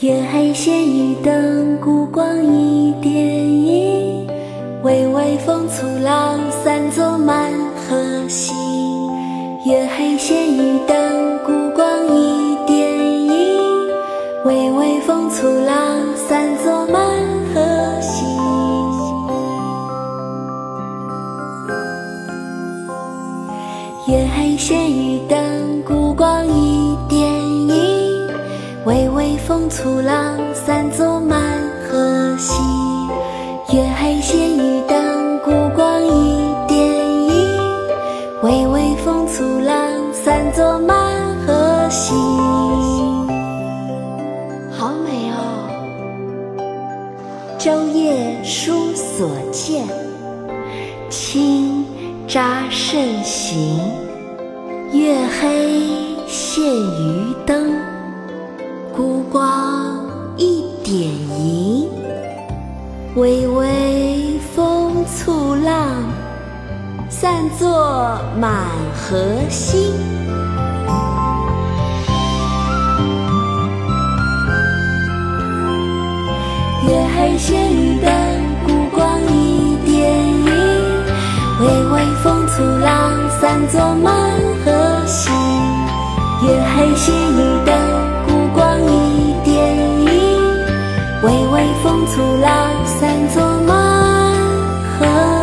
月黑仙雨灯，孤光一点萤。微微风簇浪，散作满河星。月黑仙雨灯，孤光一点萤。微微风簇浪，散作满河星。月黑仙雨灯，孤光一点。微微风簇浪，散作满河星。月黑仙雨灯，孤光一点萤。微微风簇浪，散作满河星。好美哦！舟夜书所见，清查慎行。月黑现渔灯，微微风簇浪，散作满河星。月黑仙雨灯，孤光一点萤。微微风簇浪，散作满河星。月黑仙雨灯。微风簇浪散作满河